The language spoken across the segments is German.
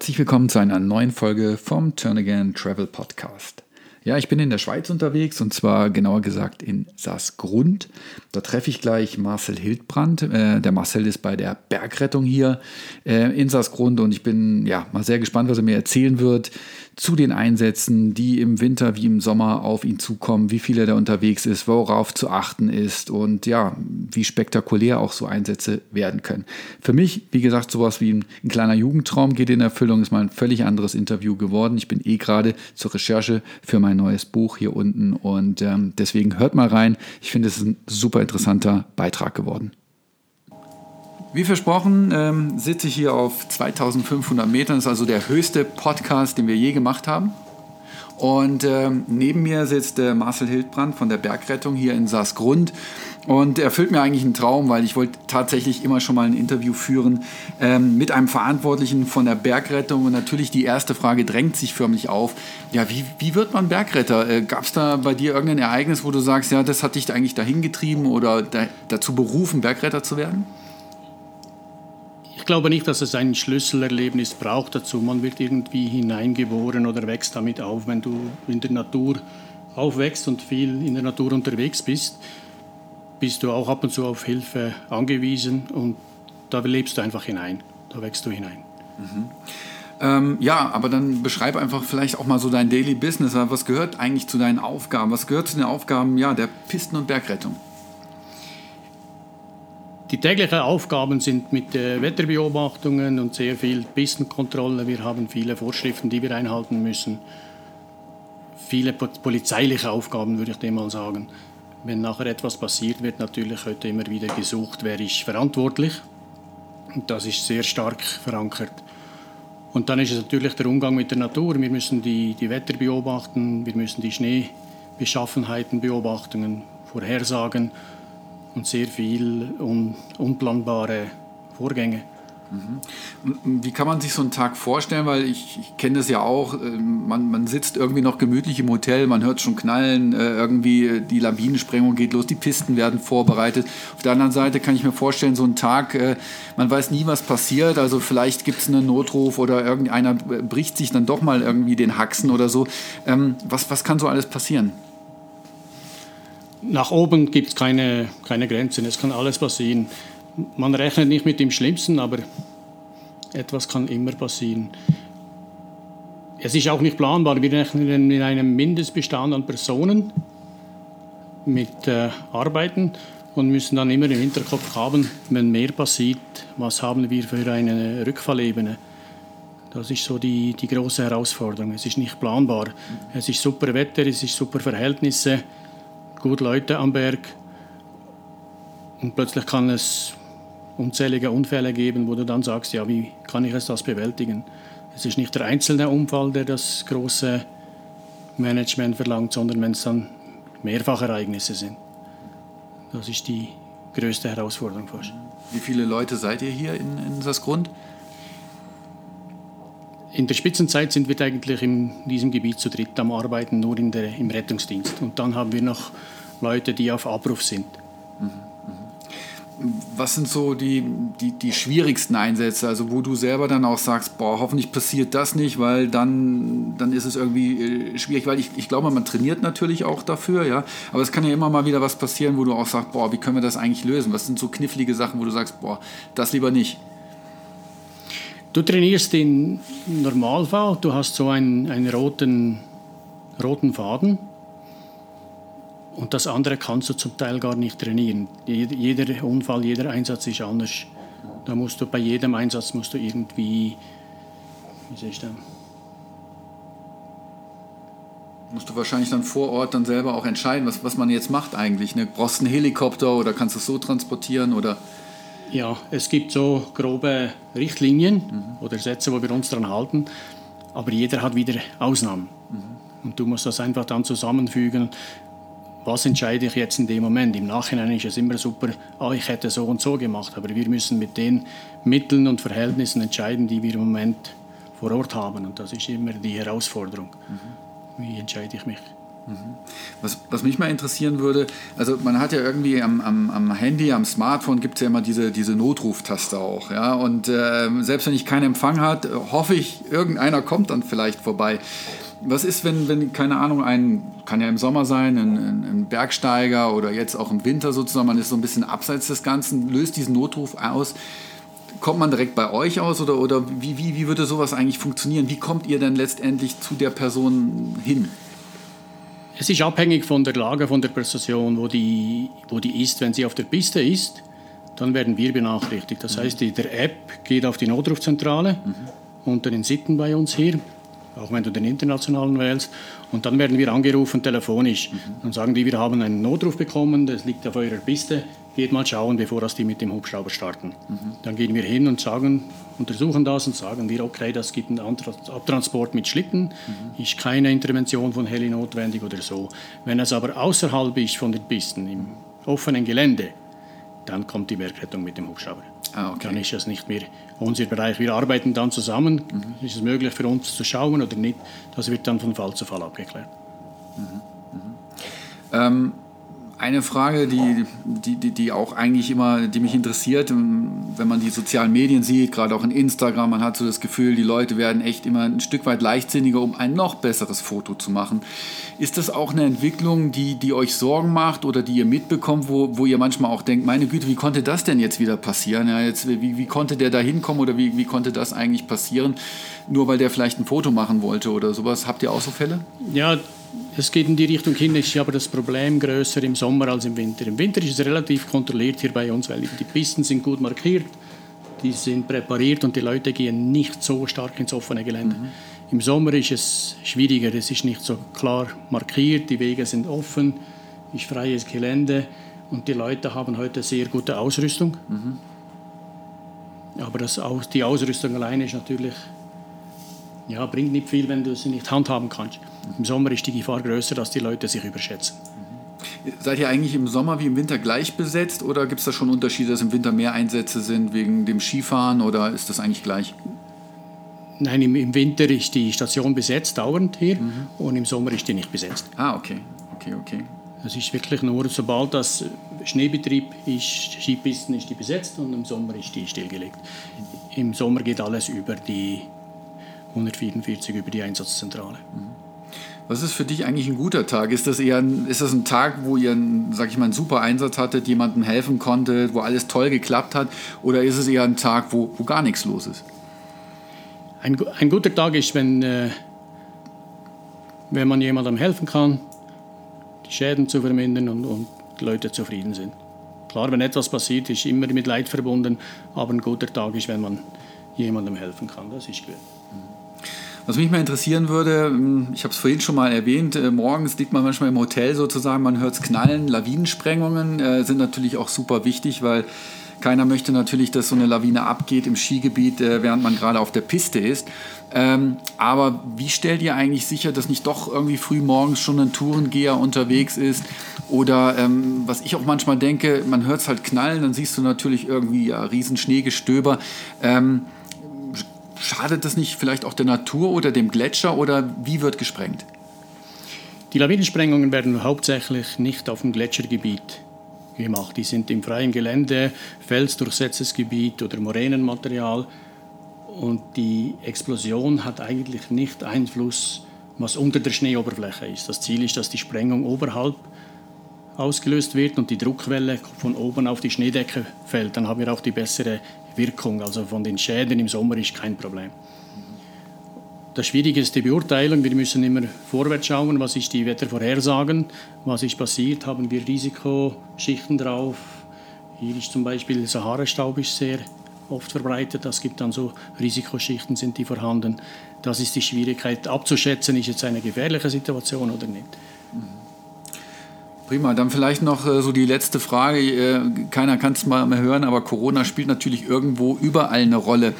herzlich willkommen zu einer neuen Folge vom Turn Again Travel Podcast. Ja, ich bin in der Schweiz unterwegs und zwar genauer gesagt in Saasgrund. Da treffe ich gleich Marcel Hildbrand. Äh, der Marcel ist bei der Bergrettung hier äh, in Saasgrund und ich bin ja mal sehr gespannt, was er mir erzählen wird zu den Einsätzen, die im Winter wie im Sommer auf ihn zukommen, wie viel er da unterwegs ist, worauf zu achten ist und ja, wie spektakulär auch so Einsätze werden können. Für mich, wie gesagt, sowas wie ein, ein kleiner Jugendtraum geht in Erfüllung, ist mal ein völlig anderes Interview geworden. Ich bin eh gerade zur Recherche für mein neues Buch hier unten und ähm, deswegen hört mal rein. Ich finde, es ist ein super interessanter Beitrag geworden. Wie versprochen ähm, sitze ich hier auf 2500 Metern. Das ist also der höchste Podcast, den wir je gemacht haben. Und ähm, neben mir sitzt äh, Marcel Hildbrand von der Bergrettung hier in Saasgrund. Und er erfüllt mir eigentlich einen Traum, weil ich wollte tatsächlich immer schon mal ein Interview führen ähm, mit einem Verantwortlichen von der Bergrettung. Und natürlich die erste Frage drängt sich förmlich auf. Ja, wie, wie wird man Bergretter? Äh, Gab es da bei dir irgendein Ereignis, wo du sagst, ja, das hat dich eigentlich dahin getrieben oder da, dazu berufen, Bergretter zu werden? Ich glaube nicht, dass es ein Schlüsselerlebnis braucht dazu. Man wird irgendwie hineingeboren oder wächst damit auf. Wenn du in der Natur aufwächst und viel in der Natur unterwegs bist, bist du auch ab und zu auf Hilfe angewiesen und da lebst du einfach hinein. Da wächst du hinein. Mhm. Ähm, ja, aber dann beschreib einfach vielleicht auch mal so dein Daily Business. Was gehört eigentlich zu deinen Aufgaben? Was gehört zu den Aufgaben ja, der Pisten- und Bergrettung? Die täglichen Aufgaben sind mit äh, Wetterbeobachtungen und sehr viel Pistenkontrolle. Wir haben viele Vorschriften, die wir einhalten müssen. Viele polizeiliche Aufgaben, würde ich dem mal sagen. Wenn nachher etwas passiert, wird natürlich heute immer wieder gesucht, wer ist verantwortlich. Und das ist sehr stark verankert. Und dann ist es natürlich der Umgang mit der Natur. Wir müssen die, die Wetter beobachten, wir müssen die Schneebeschaffenheiten beobachten, vorhersagen und sehr viel un unplanbare Vorgänge. Mhm. Wie kann man sich so einen Tag vorstellen? Weil ich, ich kenne das ja auch. Ähm, man, man, sitzt irgendwie noch gemütlich im Hotel, man hört schon knallen, äh, irgendwie die Lawinensprengung geht los, die Pisten werden vorbereitet. Auf der anderen Seite kann ich mir vorstellen, so ein Tag, äh, man weiß nie, was passiert. Also vielleicht gibt es einen Notruf oder irgendeiner bricht sich dann doch mal irgendwie den Haxen oder so. Ähm, was, was kann so alles passieren? Nach oben gibt es keine, keine Grenzen, es kann alles passieren. Man rechnet nicht mit dem Schlimmsten, aber etwas kann immer passieren. Es ist auch nicht planbar. Wir rechnen mit einem Mindestbestand an Personen mit äh, Arbeiten und müssen dann immer im Hinterkopf haben, wenn mehr passiert, was haben wir für eine Rückfallebene. Das ist so die, die große Herausforderung. Es ist nicht planbar. Es ist super Wetter, es ist super Verhältnisse gut Leute am Berg und plötzlich kann es unzählige Unfälle geben, wo du dann sagst, ja, wie kann ich das bewältigen? Es ist nicht der einzelne Unfall, der das große Management verlangt, sondern wenn es dann Mehrfachereignisse sind. Das ist die größte Herausforderung fast. Wie viele Leute seid ihr hier in, in Sassgrund? In der Spitzenzeit sind wir eigentlich in diesem Gebiet zu dritt am Arbeiten, nur in der, im Rettungsdienst. Und dann haben wir noch Leute, die auf Abruf sind. Was sind so die, die, die schwierigsten Einsätze, also wo du selber dann auch sagst, boah, hoffentlich passiert das nicht, weil dann, dann ist es irgendwie äh, schwierig, weil ich, ich glaube, man trainiert natürlich auch dafür, ja, aber es kann ja immer mal wieder was passieren, wo du auch sagst, boah, wie können wir das eigentlich lösen? Was sind so knifflige Sachen, wo du sagst, boah, das lieber nicht? Du trainierst in Normalfall, du hast so einen, einen roten, roten Faden und das andere kannst du zum Teil gar nicht trainieren. Jeder Unfall, jeder Einsatz ist anders. Da musst du bei jedem Einsatz musst du irgendwie, wie soll ich denn? Musst du wahrscheinlich dann vor Ort dann selber auch entscheiden, was, was man jetzt macht eigentlich. Ne? Brauchst einen Helikopter oder kannst du es so transportieren oder? Ja, es gibt so grobe Richtlinien mhm. oder Sätze, wo wir uns daran halten, aber jeder hat wieder Ausnahmen. Mhm. Und du musst das einfach dann zusammenfügen. Was entscheide ich jetzt in dem Moment? Im Nachhinein ist es immer super, ah, ich hätte so und so gemacht, aber wir müssen mit den Mitteln und Verhältnissen entscheiden, die wir im Moment vor Ort haben. Und das ist immer die Herausforderung. Mhm. Wie entscheide ich mich? Was, was mich mal interessieren würde, also man hat ja irgendwie am, am, am Handy, am Smartphone gibt es ja immer diese, diese Notruftaste auch. Ja? Und äh, selbst wenn ich keinen Empfang hat, hoffe ich, irgendeiner kommt dann vielleicht vorbei. Was ist, wenn, wenn, keine Ahnung, ein, kann ja im Sommer sein, ein, ein, Bergsteiger oder jetzt auch im Winter sozusagen, man ist so ein bisschen abseits des Ganzen, löst diesen Notruf aus. Kommt man direkt bei euch aus oder, oder wie, wie, wie würde sowas eigentlich funktionieren? Wie kommt ihr denn letztendlich zu der Person hin? Es ist abhängig von der Lage von der Person, wo die, wo die ist. Wenn sie auf der Piste ist, dann werden wir benachrichtigt. Das mhm. heißt, die, der App geht auf die Notrufzentrale mhm. unter den Sitten bei uns hier auch wenn du den internationalen wählst. Und dann werden wir angerufen telefonisch. Mhm. Dann sagen die, wir haben einen Notruf bekommen, das liegt auf eurer Piste, geht mal schauen, bevor das die mit dem Hubschrauber starten. Mhm. Dann gehen wir hin und sagen, untersuchen das und sagen wir, okay, das gibt einen Abtransport mit Schlitten, mhm. ist keine Intervention von Heli notwendig oder so. Wenn es aber außerhalb ist von den Pisten, im offenen Gelände, dann kommt die Bergrettung mit dem Hubschrauber. Ah, okay. Dann ist es nicht mehr unser Bereich. Wir arbeiten dann zusammen. Mhm. Ist es möglich für uns zu schauen oder nicht? Das wird dann von Fall zu Fall abgeklärt. Mhm. Mhm. Ähm, eine Frage, die, die, die, die, auch eigentlich immer, die mich interessiert, wenn man die sozialen Medien sieht, gerade auch in Instagram, man hat so das Gefühl, die Leute werden echt immer ein Stück weit leichtsinniger, um ein noch besseres Foto zu machen. Ist das auch eine Entwicklung, die, die euch Sorgen macht oder die ihr mitbekommt, wo, wo ihr manchmal auch denkt, meine Güte, wie konnte das denn jetzt wieder passieren? Ja, jetzt, wie, wie konnte der da hinkommen oder wie, wie konnte das eigentlich passieren? Nur weil der vielleicht ein Foto machen wollte oder sowas. Habt ihr auch so Fälle? Ja, es geht in die Richtung hin, ist aber das Problem größer im Sommer als im Winter. Im Winter ist es relativ kontrolliert hier bei uns, weil die Pisten sind gut markiert, die sind präpariert und die Leute gehen nicht so stark ins offene Gelände. Mhm. Im Sommer ist es schwieriger, es ist nicht so klar markiert, die Wege sind offen, ist freies Gelände und die Leute haben heute sehr gute Ausrüstung. Mhm. Aber das, die Ausrüstung alleine ist natürlich ja, bringt nicht viel, wenn du sie nicht handhaben kannst. Im Sommer ist die Gefahr größer, dass die Leute sich überschätzen. Seid ihr eigentlich im Sommer wie im Winter gleich besetzt oder gibt es da schon Unterschiede, dass im Winter mehr Einsätze sind wegen dem Skifahren oder ist das eigentlich gleich? Nein, im, im Winter ist die Station besetzt, dauernd hier, mhm. und im Sommer ist die nicht besetzt. Ah, okay. Okay, okay. Das ist wirklich nur, sobald das Schneebetrieb ist, Skipisten ist die besetzt und im Sommer ist die stillgelegt. Im Sommer geht alles über die 144 über die Einsatzzentrale. Was ist für dich eigentlich ein guter Tag? Ist das eher ein, ist das ein Tag, wo ihr, sag ich mal, einen super Einsatz hattet, jemandem helfen konntet, wo alles toll geklappt hat? Oder ist es eher ein Tag, wo, wo gar nichts los ist? Ein, ein guter Tag ist, wenn, äh, wenn man jemandem helfen kann, die Schäden zu vermindern und, und die Leute zufrieden sind. Klar, wenn etwas passiert, ist immer mit Leid verbunden, aber ein guter Tag ist, wenn man jemandem helfen kann. Das ist gut. Was mich mal interessieren würde, hm, ich habe es vorhin schon mal erwähnt, äh, morgens liegt man manchmal im Hotel sozusagen, man hört es knallen. Lawinensprengungen äh, sind natürlich auch super wichtig, weil keiner möchte natürlich, dass so eine Lawine abgeht im Skigebiet, äh, während man gerade auf der Piste ist. Ähm, aber wie stellt ihr eigentlich sicher, dass nicht doch irgendwie früh morgens schon ein Tourengeher unterwegs ist? Oder ähm, was ich auch manchmal denke, man hört es halt knallen, dann siehst du natürlich irgendwie ja, riesen Schneegestöber. Ähm, Schadet das nicht vielleicht auch der Natur oder dem Gletscher oder wie wird gesprengt? Die Lawinensprengungen werden hauptsächlich nicht auf dem Gletschergebiet gemacht. Die sind im freien Gelände, felsdurchsetztes Gebiet oder Moränenmaterial. Und die Explosion hat eigentlich nicht Einfluss, was unter der Schneeoberfläche ist. Das Ziel ist, dass die Sprengung oberhalb ausgelöst wird und die Druckwelle von oben auf die Schneedecke fällt. Dann haben wir auch die bessere Wirkung. Also von den Schäden im Sommer ist kein Problem. Das Schwierige ist die Beurteilung. Wir müssen immer vorwärts schauen, was ist die Wettervorhersagen, was ist passiert, haben wir Risikoschichten drauf. Hier ist zum Beispiel Sahara-Staub sehr oft verbreitet. Das gibt dann so Risikoschichten, sind die vorhanden. Das ist die Schwierigkeit abzuschätzen, ist jetzt eine gefährliche Situation oder nicht. Prima, dann vielleicht noch äh, so die letzte Frage. Äh, keiner kann es mal mehr hören, aber Corona spielt natürlich irgendwo überall eine Rolle.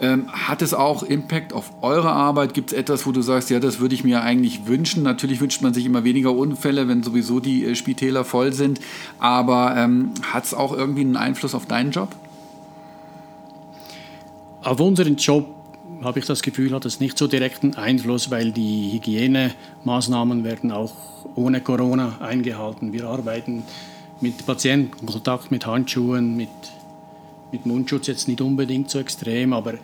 Ähm, hat es auch Impact auf eure Arbeit? Gibt es etwas, wo du sagst, ja, das würde ich mir eigentlich wünschen? Natürlich wünscht man sich immer weniger Unfälle, wenn sowieso die äh, Spitäler voll sind. Aber ähm, hat es auch irgendwie einen Einfluss auf deinen Job? Auf unseren Job habe ich das Gefühl, hat es nicht so direkten Einfluss, weil die Hygienemaßnahmen werden auch ohne Corona eingehalten. Wir arbeiten mit Patientenkontakt, mit Handschuhen, mit, mit Mundschutz jetzt nicht unbedingt so extrem, aber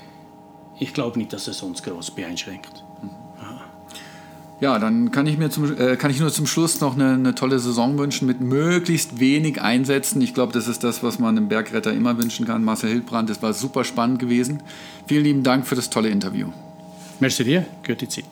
ich glaube nicht, dass es uns groß beeinschränkt. Ja, dann kann ich mir zum, äh, kann ich nur zum Schluss noch eine, eine, tolle Saison wünschen mit möglichst wenig Einsätzen. Ich glaube, das ist das, was man einem Bergretter immer wünschen kann. Marcel Hildbrand, das war super spannend gewesen. Vielen lieben Dank für das tolle Interview. Merci dir, gute Zeit.